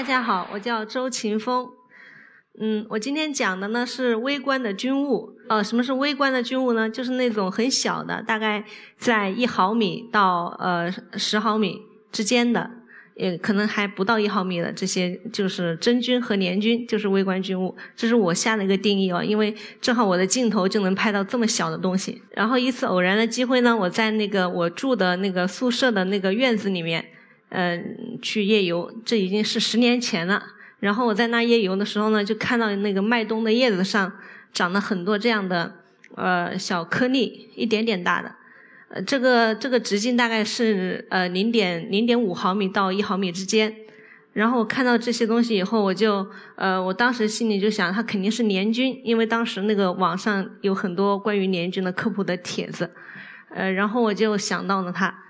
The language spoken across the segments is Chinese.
大家好，我叫周秦峰。嗯，我今天讲的呢是微观的菌物。呃，什么是微观的菌物呢？就是那种很小的，大概在一毫米到呃十毫米之间的，也可能还不到一毫米的这些，就是真菌和黏菌，就是微观菌物。这是我下的一个定义哦，因为正好我的镜头就能拍到这么小的东西。然后一次偶然的机会呢，我在那个我住的那个宿舍的那个院子里面。嗯，去夜游，这已经是十年前了。然后我在那夜游的时候呢，就看到那个麦冬的叶子上长了很多这样的呃小颗粒，一点点大的。呃，这个这个直径大概是呃零点零点五毫米到一毫米之间。然后我看到这些东西以后，我就呃，我当时心里就想，它肯定是黏菌，因为当时那个网上有很多关于黏菌的科普的帖子。呃，然后我就想到了它。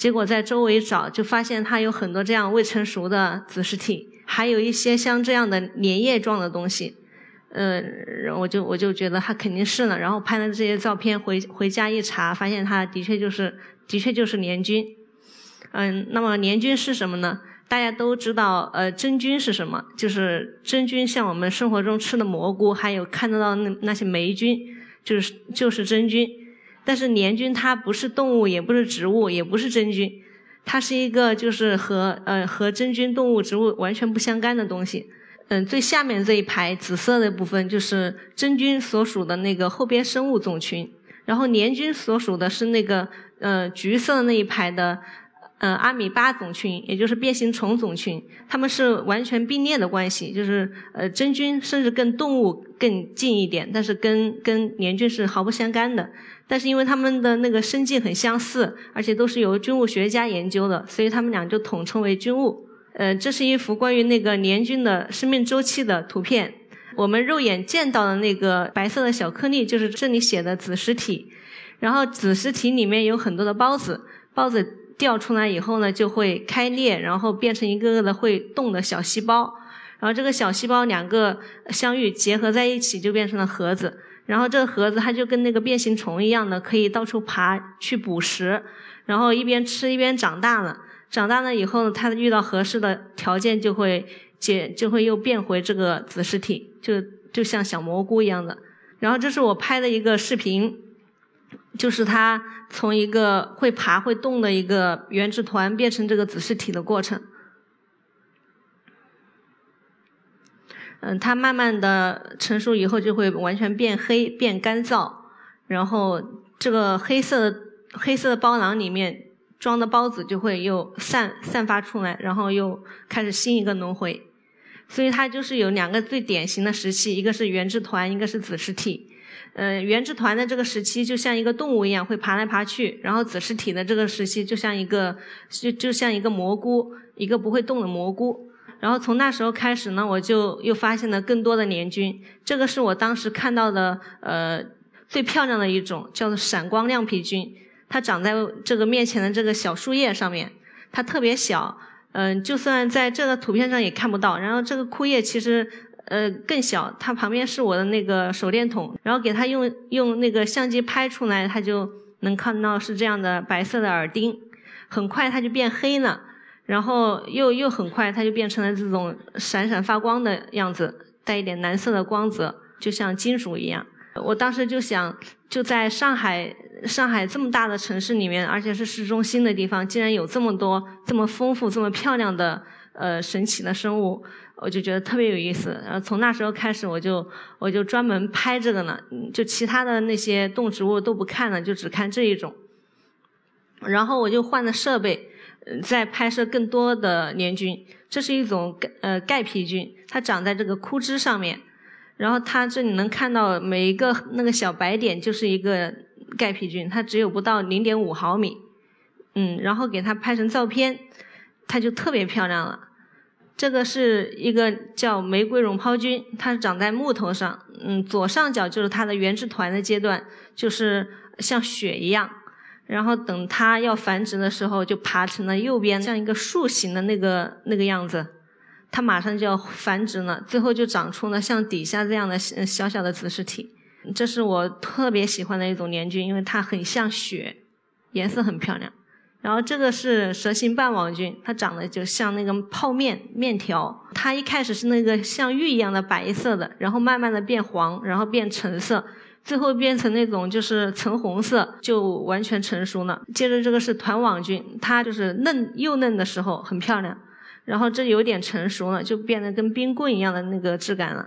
结果在周围找，就发现它有很多这样未成熟的子实体，还有一些像这样的粘液状的东西。嗯，我就我就觉得它肯定是了，然后拍了这些照片回回家一查，发现它的确就是的确就是黏菌。嗯，那么黏菌是什么呢？大家都知道，呃，真菌是什么？就是真菌，像我们生活中吃的蘑菇，还有看得到那那些霉菌，就是就是真菌。但是黏菌它不是动物，也不是植物，也不是真菌，它是一个就是和呃和真菌、动物、植物完全不相干的东西。嗯，最下面这一排紫色的部分就是真菌所属的那个后边生物种群，然后黏菌所属的是那个呃橘色那一排的。嗯，阿米巴种群，也就是变形虫种群，它们是完全并列的关系，就是呃真菌甚至跟动物更近一点，但是跟跟黏菌是毫不相干的。但是因为它们的那个生境很相似，而且都是由菌物学家研究的，所以它们俩就统称为菌物。呃，这是一幅关于那个黏菌的生命周期的图片。我们肉眼见到的那个白色的小颗粒，就是这里写的子实体。然后子实体里面有很多的孢子，孢子。掉出来以后呢，就会开裂，然后变成一个个的会动的小细胞，然后这个小细胞两个相遇结合在一起，就变成了盒子。然后这个盒子它就跟那个变形虫一样的，可以到处爬去捕食，然后一边吃一边长大了。长大了以后呢，它遇到合适的条件就会结，就会又变回这个子实体，就就像小蘑菇一样的。然后这是我拍的一个视频。就是它从一个会爬会动的一个原子团变成这个子实体的过程。嗯，它慢慢的成熟以后就会完全变黑变干燥，然后这个黑色的黑色的包囊里面装的孢子就会又散散发出来，然后又开始新一个轮回。所以它就是有两个最典型的时期，一个是原子团，一个是子实体。呃，原子团的这个时期就像一个动物一样会爬来爬去，然后子实体的这个时期就像一个就就像一个蘑菇，一个不会动的蘑菇。然后从那时候开始呢，我就又发现了更多的黏菌。这个是我当时看到的呃最漂亮的一种，叫做闪光亮皮菌。它长在这个面前的这个小树叶上面，它特别小，嗯，就算在这个图片上也看不到。然后这个枯叶其实。呃，更小，它旁边是我的那个手电筒，然后给它用用那个相机拍出来，它就能看到是这样的白色的耳钉，很快它就变黑了，然后又又很快它就变成了这种闪闪发光的样子，带一点蓝色的光泽，就像金属一样。我当时就想，就在上海，上海这么大的城市里面，而且是市中心的地方，竟然有这么多这么丰富、这么漂亮的呃神奇的生物。我就觉得特别有意思，然后从那时候开始，我就我就专门拍这个呢，就其他的那些动植物都不看了，就只看这一种。然后我就换了设备，再拍摄更多的黏菌。这是一种呃钙皮菌，它长在这个枯枝上面，然后它这里能看到每一个那个小白点就是一个钙皮菌，它只有不到零点五毫米，嗯，然后给它拍成照片，它就特别漂亮了。这个是一个叫玫瑰绒泡菌，它长在木头上，嗯，左上角就是它的原质团的阶段，就是像雪一样，然后等它要繁殖的时候，就爬成了右边像一个树形的那个那个样子，它马上就要繁殖了，最后就长出了像底下这样的小小的子实体。这是我特别喜欢的一种黏菌，因为它很像雪，颜色很漂亮。然后这个是蛇形半网菌，它长得就像那个泡面面条。它一开始是那个像玉一样的白色的，然后慢慢的变黄，然后变橙色，最后变成那种就是橙红色，就完全成熟了。接着这个是团网菌，它就是嫩幼嫩的时候很漂亮，然后这有点成熟了，就变得跟冰棍一样的那个质感了。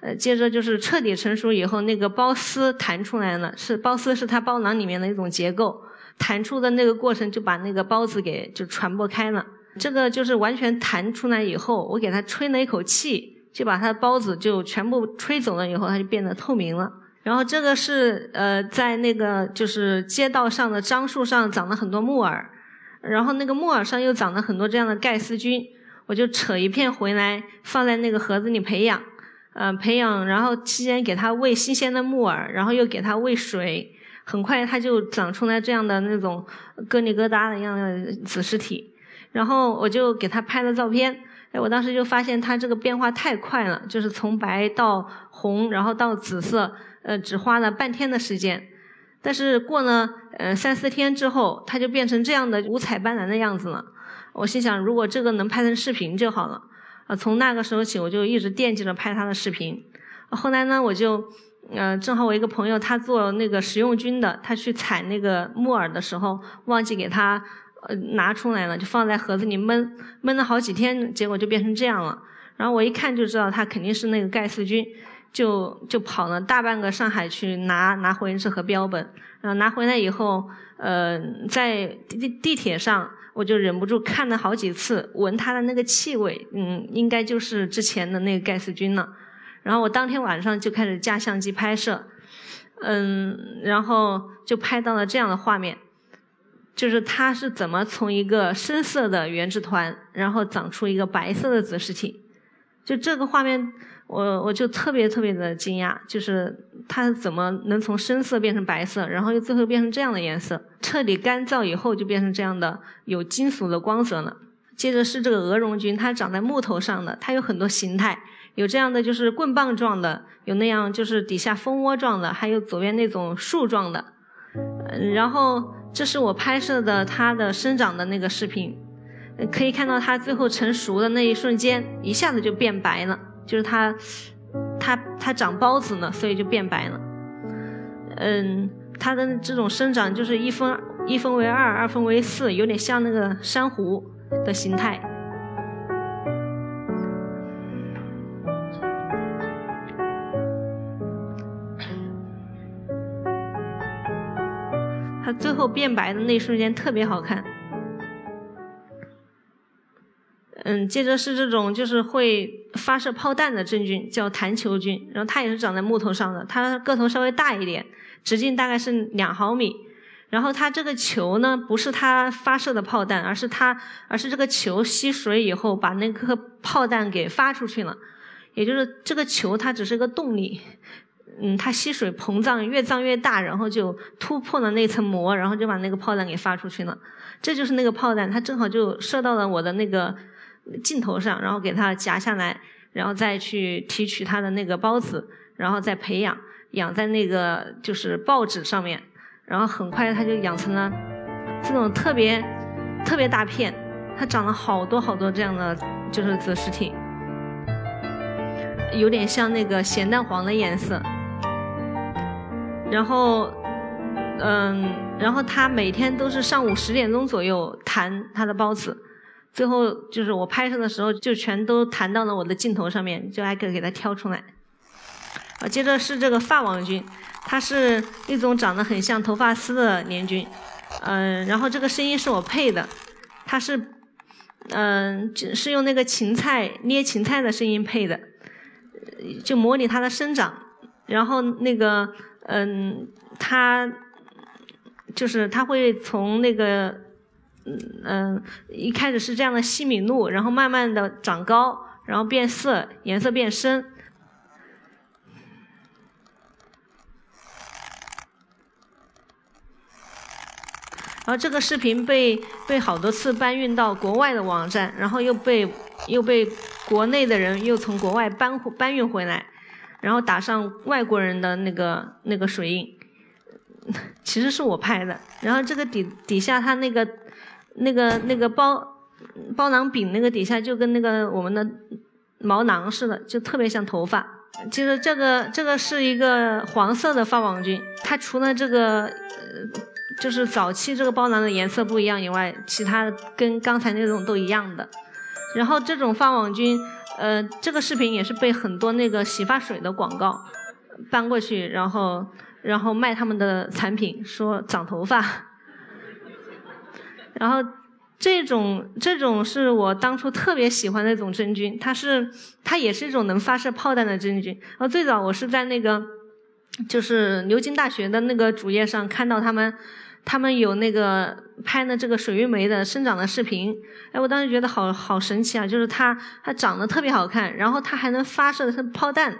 呃，接着就是彻底成熟以后，那个包丝弹出来了，是包丝是它包囊里面的一种结构。弹出的那个过程就把那个孢子给就传播开了，这个就是完全弹出来以后，我给它吹了一口气，就把它的孢子就全部吹走了以后，它就变得透明了。然后这个是呃在那个就是街道上的樟树上长了很多木耳，然后那个木耳上又长了很多这样的盖丝菌，我就扯一片回来放在那个盒子里培养，呃培养，然后期间给它喂新鲜的木耳，然后又给它喂水。很快它就长出来这样的那种疙里疙瘩的一样的子实体，然后我就给它拍了照片，哎，我当时就发现它这个变化太快了，就是从白到红，然后到紫色，呃，只花了半天的时间。但是过了呃三四天之后，它就变成这样的五彩斑斓的样子了。我心想，如果这个能拍成视频就好了。啊，从那个时候起，我就一直惦记着拍它的视频。后来呢，我就。嗯，正好我一个朋友他做那个食用菌的，他去采那个木耳的时候忘记给他呃拿出来了，就放在盒子里闷闷了好几天，结果就变成这样了。然后我一看就知道他肯定是那个盖氏菌，就就跑了大半个上海去拿拿回这盒标本。然后拿回来以后，呃，在地地铁上我就忍不住看了好几次，闻它的那个气味，嗯，应该就是之前的那个盖氏菌了。然后我当天晚上就开始架相机拍摄，嗯，然后就拍到了这样的画面，就是它是怎么从一个深色的原质团，然后长出一个白色的子实体，就这个画面，我我就特别特别的惊讶，就是它怎么能从深色变成白色，然后又最后变成这样的颜色，彻底干燥以后就变成这样的有金属的光泽了。接着是这个鹅绒菌，它长在木头上的，它有很多形态。有这样的就是棍棒状的，有那样就是底下蜂窝状的，还有左边那种树状的。嗯，然后这是我拍摄的它的生长的那个视频，可以看到它最后成熟的那一瞬间，一下子就变白了，就是它它它长孢子呢，所以就变白了。嗯，它的这种生长就是一分一分为二，二分为四，有点像那个珊瑚的形态。它最后变白的那一瞬间特别好看，嗯，接着是这种就是会发射炮弹的真菌，叫弹球菌，然后它也是长在木头上的，它个头稍微大一点，直径大概是两毫米，然后它这个球呢不是它发射的炮弹，而是它而是这个球吸水以后把那颗炮弹给发出去了，也就是这个球它只是个动力。嗯，它吸水膨胀，越胀越大，然后就突破了那层膜，然后就把那个炮弹给发出去了。这就是那个炮弹，它正好就射到了我的那个镜头上，然后给它夹下来，然后再去提取它的那个孢子，然后再培养，养在那个就是报纸上面，然后很快它就养成了这种特别特别大片，它长了好多好多这样的就是子实体，有点像那个咸蛋黄的颜色。然后，嗯，然后他每天都是上午十点钟左右弹他的孢子，最后就是我拍摄的时候就全都弹到了我的镜头上面，就挨个给它挑出来。啊，接着是这个发王菌，它是一种长得很像头发丝的黏菌，嗯，然后这个声音是我配的，它是，嗯，是用那个芹菜捏芹菜的声音配的，就模拟它的生长，然后那个。嗯，它就是它会从那个嗯嗯一开始是这样的细米露，然后慢慢的长高，然后变色，颜色变深。然后这个视频被被好多次搬运到国外的网站，然后又被又被国内的人又从国外搬搬运回来。然后打上外国人的那个那个水印，其实是我拍的。然后这个底底下它那个那个那个包包囊柄那个底下就跟那个我们的毛囊似的，就特别像头发。其实这个这个是一个黄色的发网菌，它除了这个呃就是早期这个包囊的颜色不一样以外，其他跟刚才那种都一样的。然后这种发网菌，呃，这个视频也是被很多那个洗发水的广告搬过去，然后然后卖他们的产品，说长头发。然后这种这种是我当初特别喜欢的一种真菌，它是它也是一种能发射炮弹的真菌。然后最早我是在那个就是牛津大学的那个主页上看到他们。他们有那个拍的这个水玉梅的生长的视频，哎，我当时觉得好好神奇啊！就是它它长得特别好看，然后它还能发射它炮弹，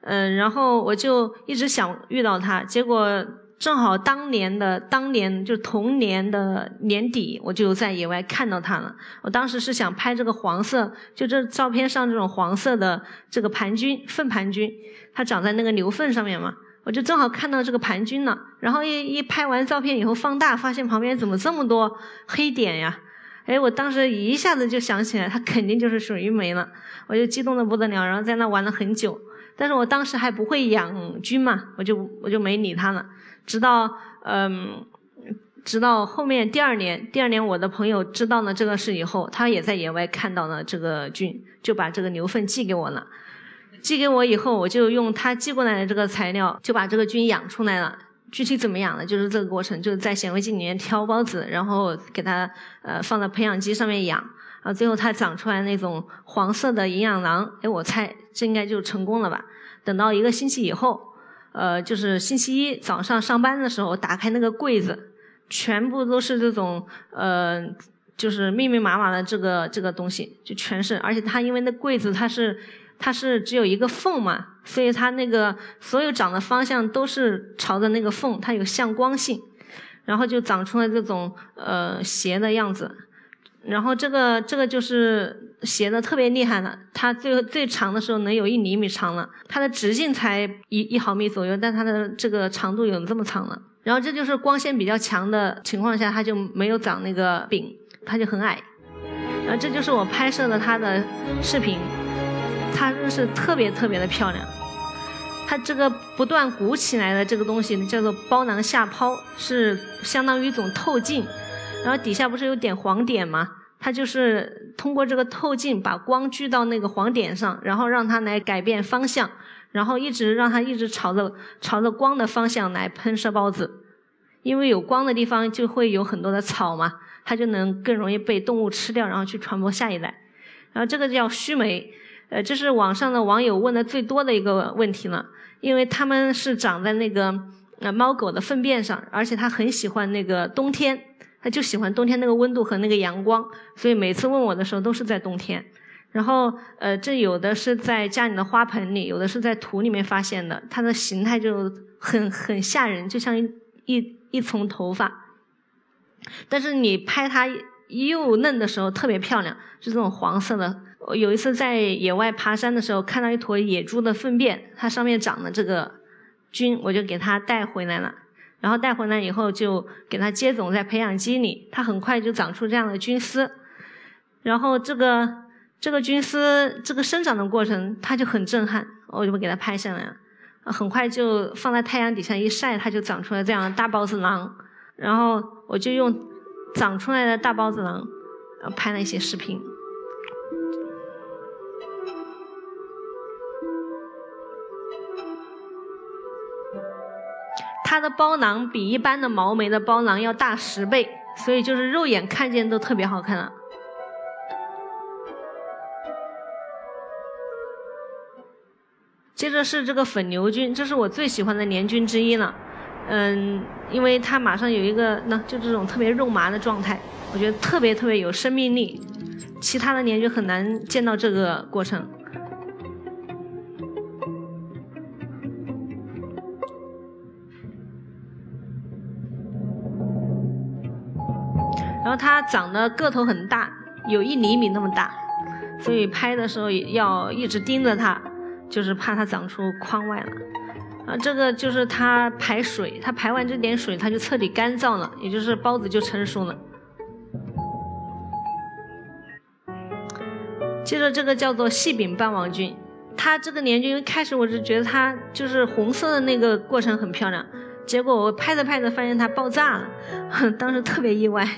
嗯，然后我就一直想遇到它，结果正好当年的当年就同年的年底，我就在野外看到它了。我当时是想拍这个黄色，就这照片上这种黄色的这个盘菌粪盘菌，它长在那个牛粪上面嘛。我就正好看到这个盘菌了，然后一一拍完照片以后放大，发现旁边怎么这么多黑点呀？哎，我当时一下子就想起来，它肯定就是水玉梅了，我就激动的不得了，然后在那玩了很久。但是我当时还不会养菌嘛，我就我就没理它了。直到嗯，直到后面第二年，第二年我的朋友知道了这个事以后，他也在野外看到了这个菌，就把这个牛粪寄给我了。寄给我以后，我就用他寄过来的这个材料，就把这个菌养出来了。具体怎么养的，就是这个过程，就是在显微镜里面挑孢子，然后给它呃放在培养基上面养，啊，最后它长出来那种黄色的营养囊。哎，我猜这应该就成功了吧？等到一个星期以后，呃，就是星期一早上上班的时候，打开那个柜子，全部都是这种呃，就是密密麻麻的这个这个东西，就全是。而且它因为那柜子它是。它是只有一个缝嘛，所以它那个所有长的方向都是朝着那个缝，它有向光性，然后就长出了这种呃斜的样子。然后这个这个就是斜的特别厉害了，它最最长的时候能有一厘米长了，它的直径才一一毫米左右，但它的这个长度有这么长了。然后这就是光线比较强的情况下，它就没有长那个柄，它就很矮。然后这就是我拍摄的它的视频。它真是特别特别的漂亮，它这个不断鼓起来的这个东西叫做包囊下抛，是相当于一种透镜，然后底下不是有点黄点吗？它就是通过这个透镜把光聚到那个黄点上，然后让它来改变方向，然后一直让它一直朝着朝着光的方向来喷射孢子，因为有光的地方就会有很多的草嘛，它就能更容易被动物吃掉，然后去传播下一代。然后这个叫须眉。呃，这是网上的网友问的最多的一个问题了，因为它们是长在那个呃猫狗的粪便上，而且它很喜欢那个冬天，它就喜欢冬天那个温度和那个阳光，所以每次问我的时候都是在冬天。然后呃，这有的是在家里的花盆里，有的是在土里面发现的，它的形态就很很吓人，就像一一一丛头发。但是你拍它幼嫩的时候特别漂亮，是这种黄色的。我有一次在野外爬山的时候，看到一坨野猪的粪便，它上面长的这个菌，我就给它带回来了。然后带回来以后，就给它接种在培养基里，它很快就长出这样的菌丝。然后这个这个菌丝这个生长的过程，它就很震撼，我就给它拍下来了。很快就放在太阳底下一晒，它就长出来这样的大孢子囊。然后我就用长出来的大孢子囊拍了一些视频。它的包囊比一般的毛霉的包囊要大十倍，所以就是肉眼看见都特别好看了。接着是这个粉牛菌，这是我最喜欢的年菌之一了。嗯，因为它马上有一个，那就这种特别肉麻的状态，我觉得特别特别有生命力。其他的年菌很难见到这个过程。然后它长得个头很大，有一厘米那么大，所以拍的时候要一直盯着它，就是怕它长出框外了。啊，这个就是它排水，它排完这点水，它就彻底干燥了，也就是包子就成熟了。接着这个叫做细柄半王菌，它这个年菌开始我是觉得它就是红色的那个过程很漂亮，结果我拍着拍着发现它爆炸了，当时特别意外。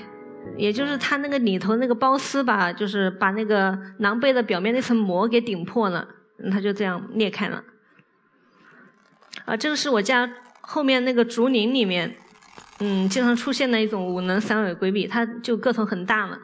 也就是它那个里头那个包丝吧，就是把那个囊贝的表面那层膜给顶破了，它就这样裂开了。啊，这个是我家后面那个竹林里面，嗯，经常出现的一种五棱散尾龟壁，它就个头很大了。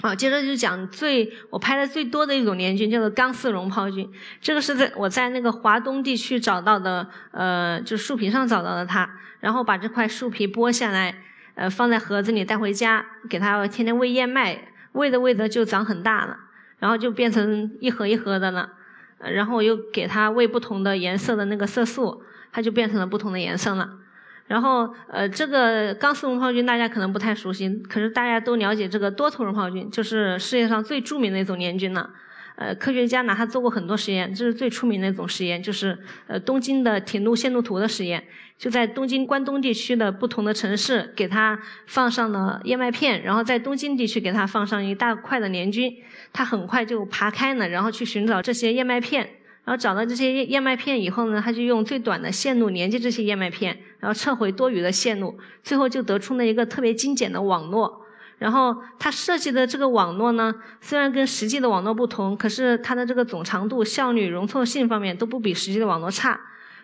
好，接着就讲最我拍的最多的一种黏菌，叫做钢丝绒泡菌。这个是在我在那个华东地区找到的，呃，就树皮上找到的它，然后把这块树皮剥下来。呃，放在盒子里带回家，给它天天喂燕麦，喂着喂着就长很大了，然后就变成一盒一盒的了。然后我又给它喂不同的颜色的那个色素，它就变成了不同的颜色了。然后，呃，这个钢丝绒泡菌大家可能不太熟悉，可是大家都了解这个多头绒泡菌，就是世界上最著名的一种黏菌了。呃，科学家拿它做过很多实验，这是最出名的一种实验，就是呃东京的铁路线路图的实验，就在东京关东地区的不同的城市，给它放上了燕麦片，然后在东京地区给它放上一大块的黏菌，它很快就爬开了，然后去寻找这些燕麦片，然后找到这些燕燕麦片以后呢，它就用最短的线路连接这些燕麦片，然后撤回多余的线路，最后就得出了一个特别精简的网络。然后它设计的这个网络呢，虽然跟实际的网络不同，可是它的这个总长度、效率、容错性方面都不比实际的网络差。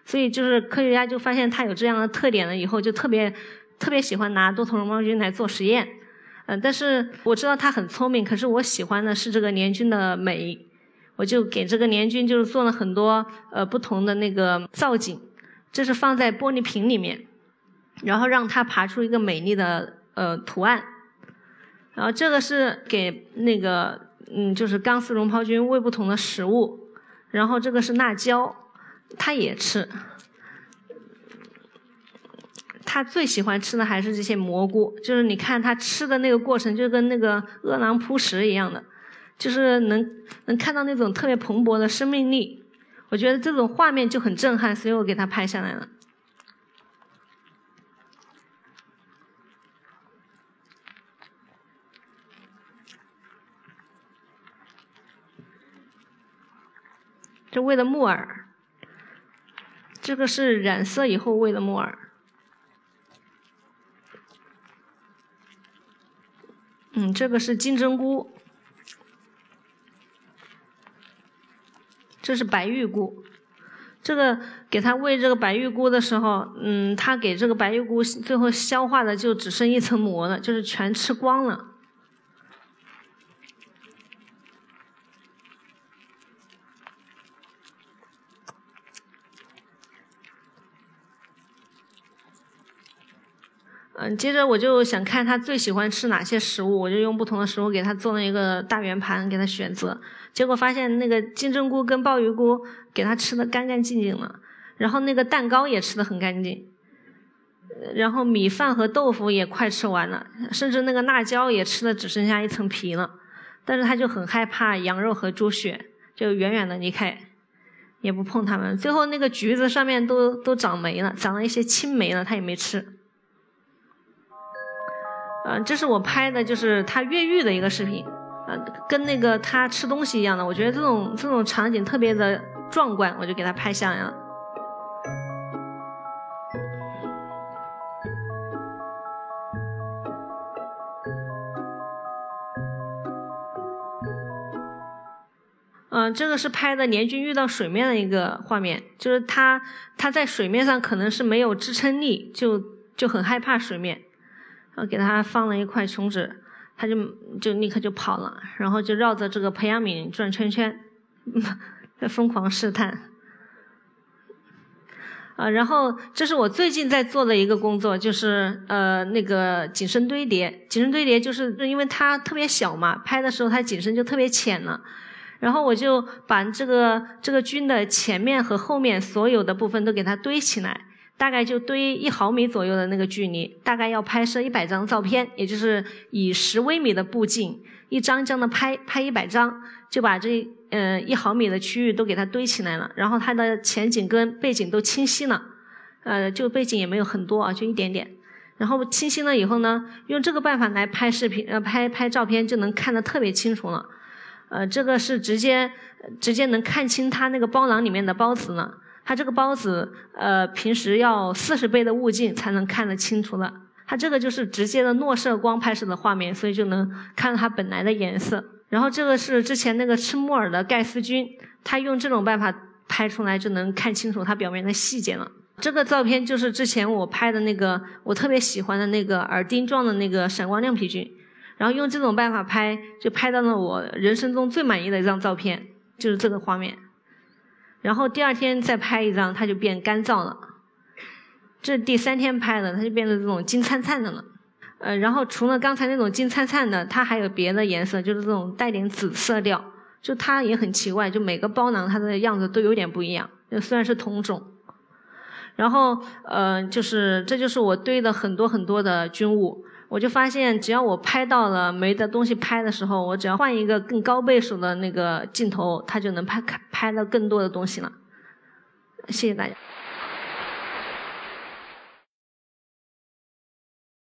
所以就是科学家就发现它有这样的特点了以后，就特别特别喜欢拿多头绒毛菌来做实验。嗯，但是我知道它很聪明，可是我喜欢的是这个黏菌的美，我就给这个黏菌就是做了很多呃不同的那个造景，这是放在玻璃瓶里面，然后让它爬出一个美丽的呃图案。然后这个是给那个嗯，就是钢丝绒泡菌喂不同的食物。然后这个是辣椒，它也吃。它最喜欢吃的还是这些蘑菇，就是你看它吃的那个过程，就跟那个饿狼扑食一样的，就是能能看到那种特别蓬勃的生命力。我觉得这种画面就很震撼，所以我给它拍下来了。这喂的木耳，这个是染色以后喂的木耳。嗯，这个是金针菇，这是白玉菇。这个给它喂这个白玉菇的时候，嗯，它给这个白玉菇最后消化的就只剩一层膜了，就是全吃光了。嗯，接着我就想看他最喜欢吃哪些食物，我就用不同的食物给他做了一个大圆盘，给他选择。结果发现那个金针菇跟鲍鱼菇给他吃的干干净净了，然后那个蛋糕也吃的很干净，然后米饭和豆腐也快吃完了，甚至那个辣椒也吃的只剩下一层皮了。但是他就很害怕羊肉和猪血，就远远的离开，也不碰它们。最后那个橘子上面都都长霉了，长了一些青霉了，他也没吃。嗯，这是我拍的，就是他越狱的一个视频，嗯，跟那个他吃东西一样的，我觉得这种这种场景特别的壮观，我就给他拍下来了。嗯，这个是拍的年菌遇到水面的一个画面，就是它它在水面上可能是没有支撑力，就就很害怕水面。然后给它放了一块琼脂，它就就立刻就跑了，然后就绕着这个培养皿转圈圈，在 疯狂试探。啊，然后这是我最近在做的一个工作，就是呃那个景深堆叠。景深堆叠就是因为它特别小嘛，拍的时候它景深就特别浅了，然后我就把这个这个菌的前面和后面所有的部分都给它堆起来。大概就堆一毫米左右的那个距离，大概要拍摄一百张照片，也就是以十微米的步镜，一张张的拍，拍一百张，就把这嗯一毫米的区域都给它堆起来了，然后它的前景跟背景都清晰了，呃，就背景也没有很多啊，就一点点。然后清晰了以后呢，用这个办法来拍视频，呃，拍拍照片就能看得特别清楚了。呃，这个是直接直接能看清它那个包囊里面的孢子了。它这个孢子，呃，平时要四十倍的物镜才能看得清楚了。它这个就是直接的诺射光拍摄的画面，所以就能看到它本来的颜色。然后这个是之前那个吃木耳的盖斯菌，它用这种办法拍出来就能看清楚它表面的细节了。这个照片就是之前我拍的那个我特别喜欢的那个耳钉状的那个闪光亮皮菌，然后用这种办法拍，就拍到了我人生中最满意的一张照片，就是这个画面。然后第二天再拍一张，它就变干燥了。这第三天拍的，它就变成这种金灿灿的了。呃，然后除了刚才那种金灿灿的，它还有别的颜色，就是这种带点紫色调。就它也很奇怪，就每个包囊它的样子都有点不一样。就虽然是同种。然后，呃，就是这就是我堆的很多很多的菌物。我就发现，只要我拍到了没的东西拍的时候，我只要换一个更高倍数的那个镜头，它就能拍拍到更多的东西了。谢谢大家。